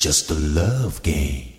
Just a love game.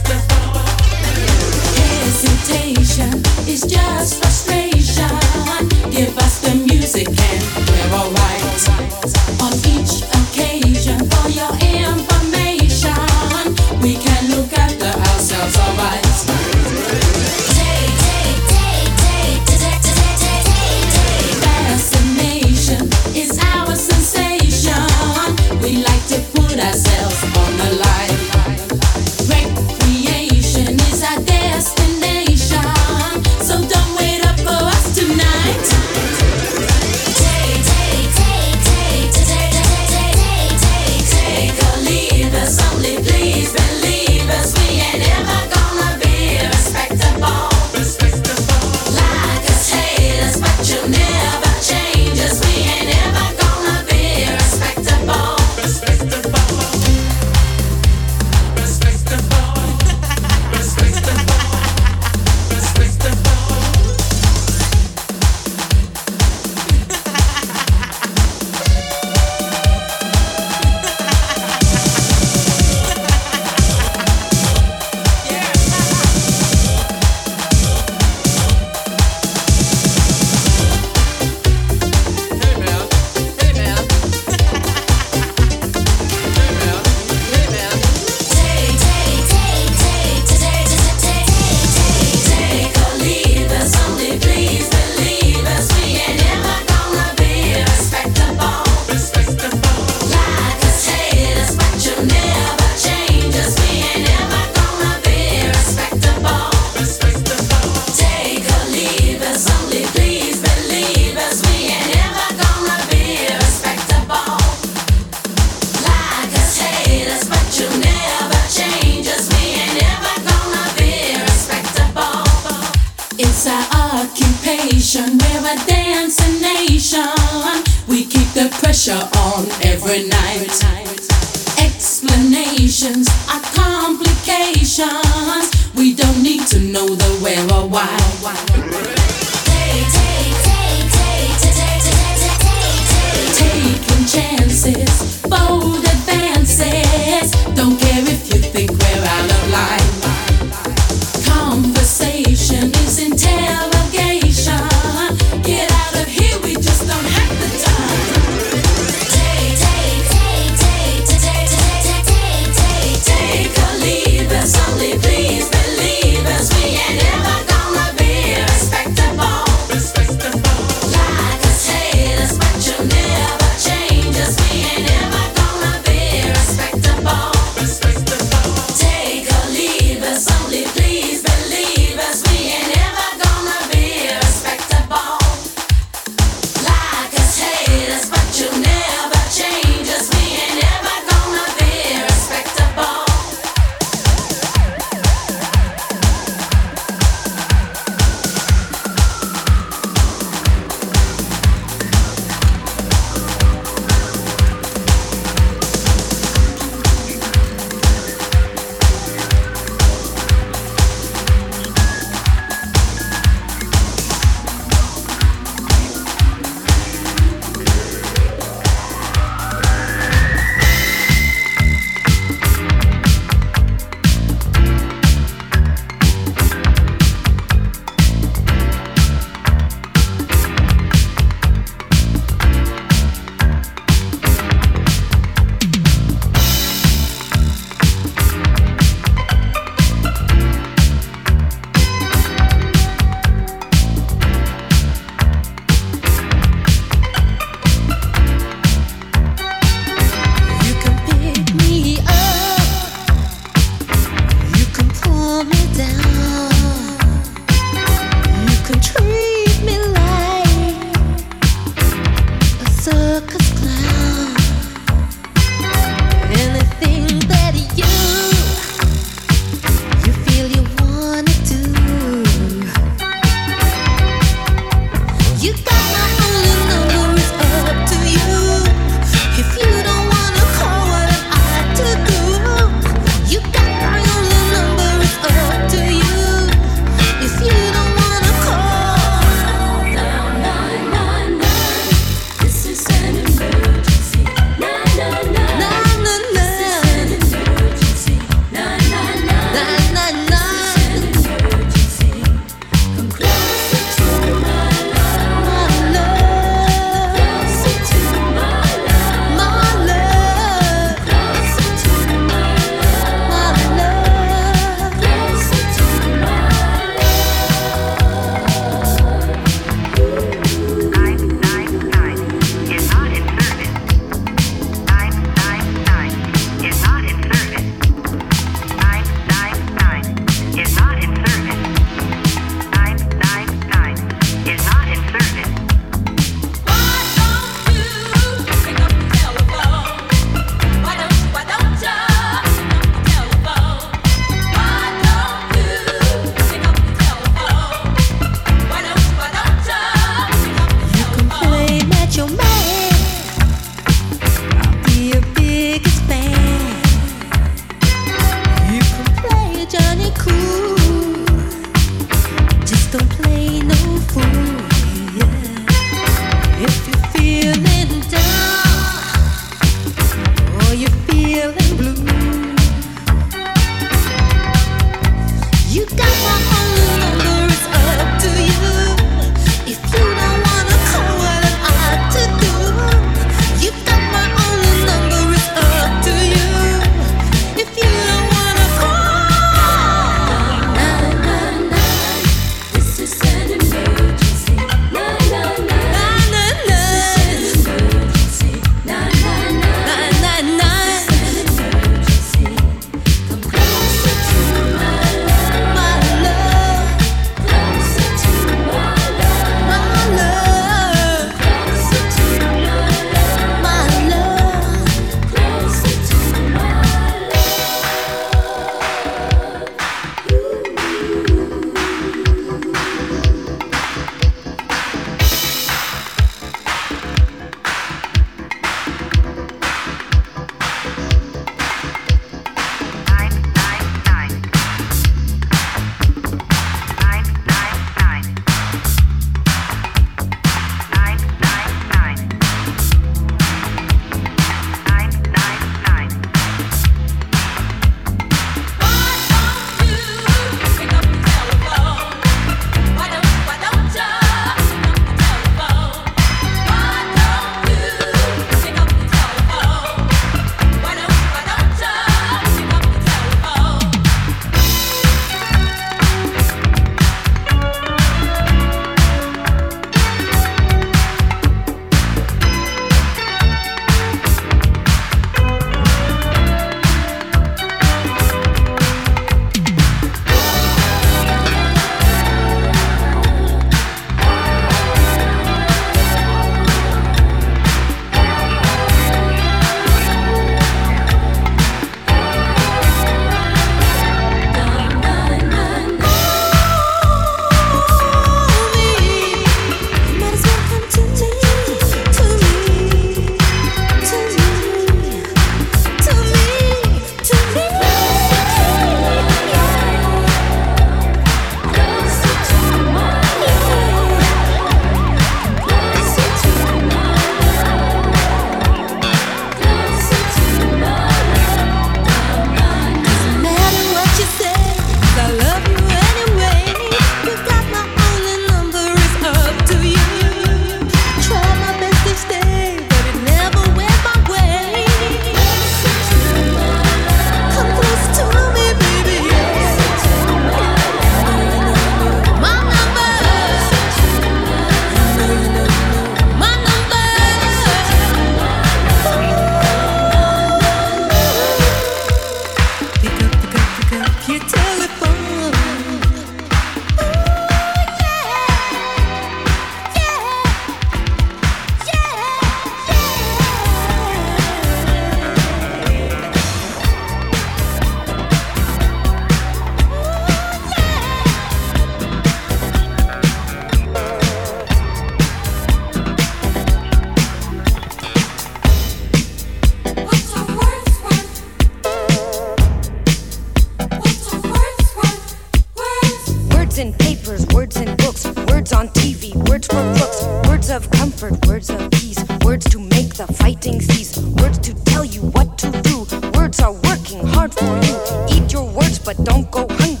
takes these words to tell you what to do. Words are working hard for you. Eat your words, but don't go hungry.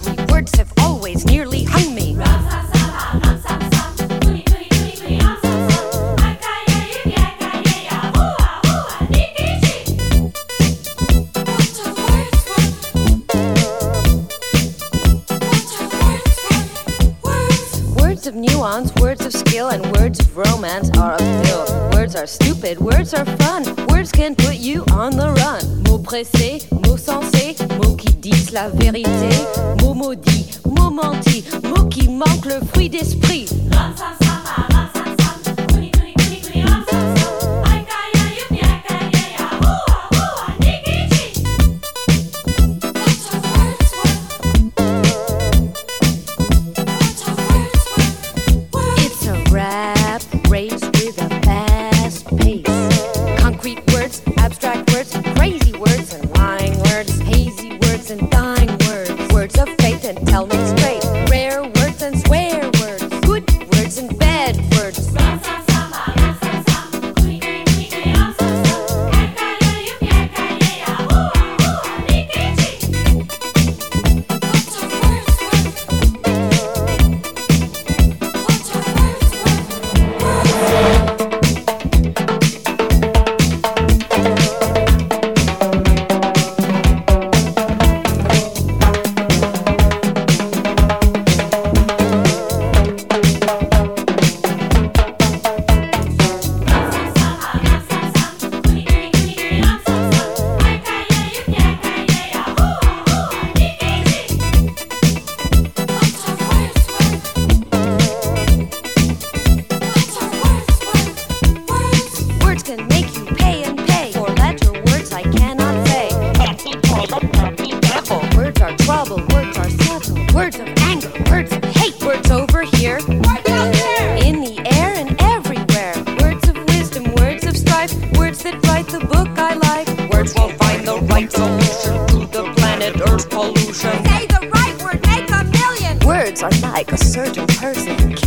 strife. Words that write the book I like. Words will find the right solution to the planet Earth pollution. Say the right word, make a million. Words are like a certain person.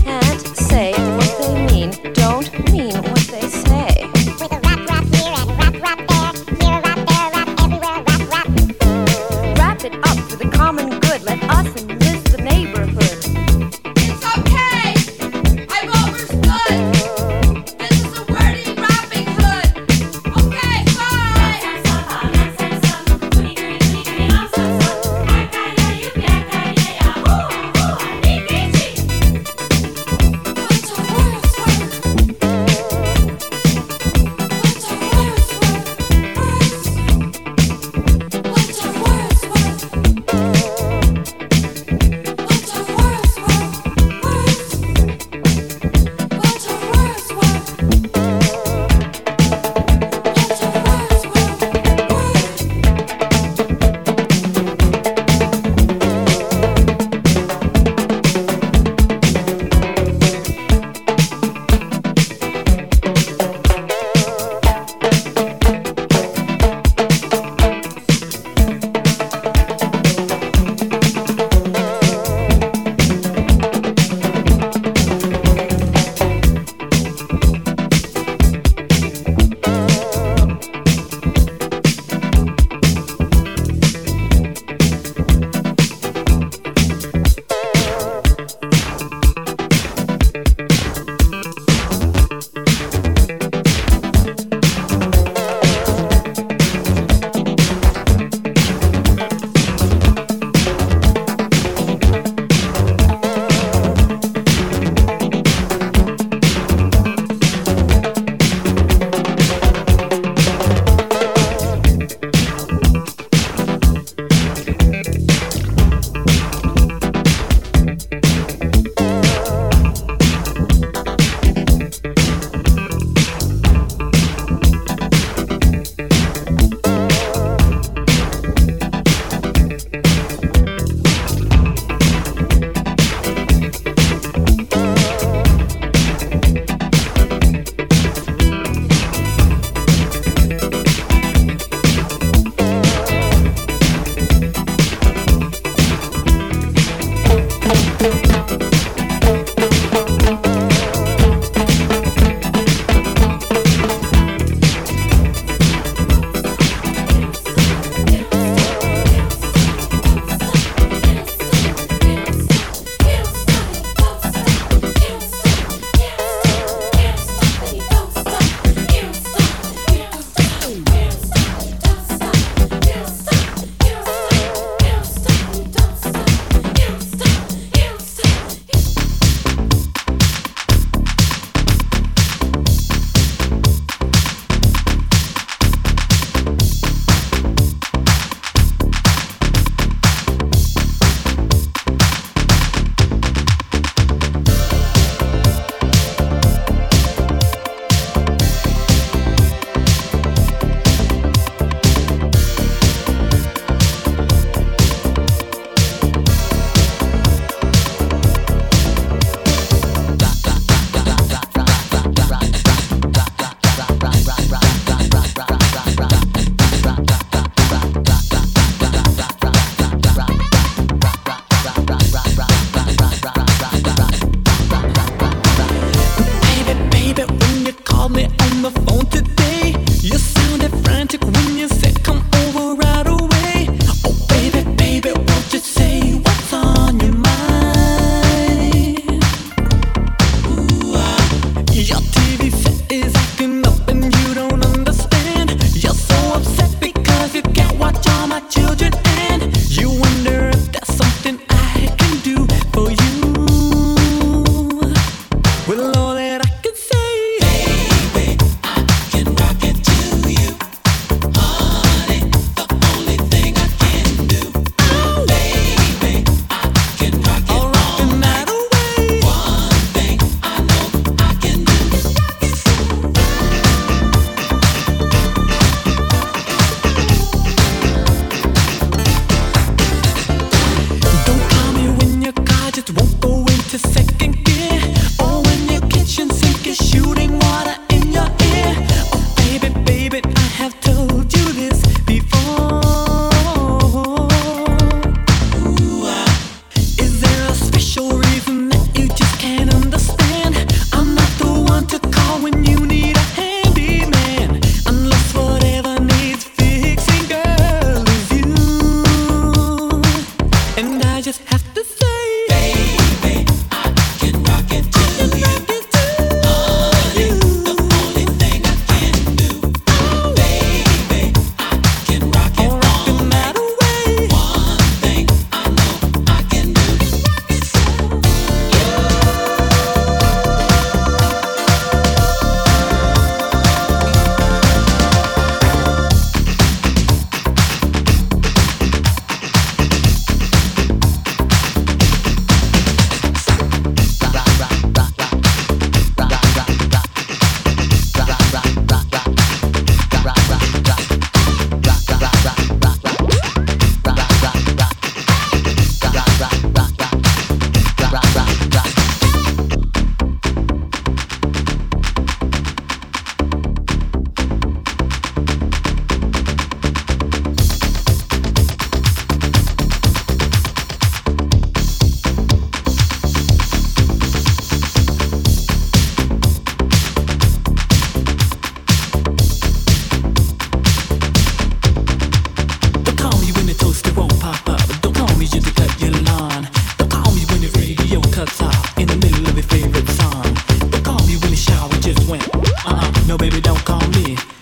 Baby, don't call me.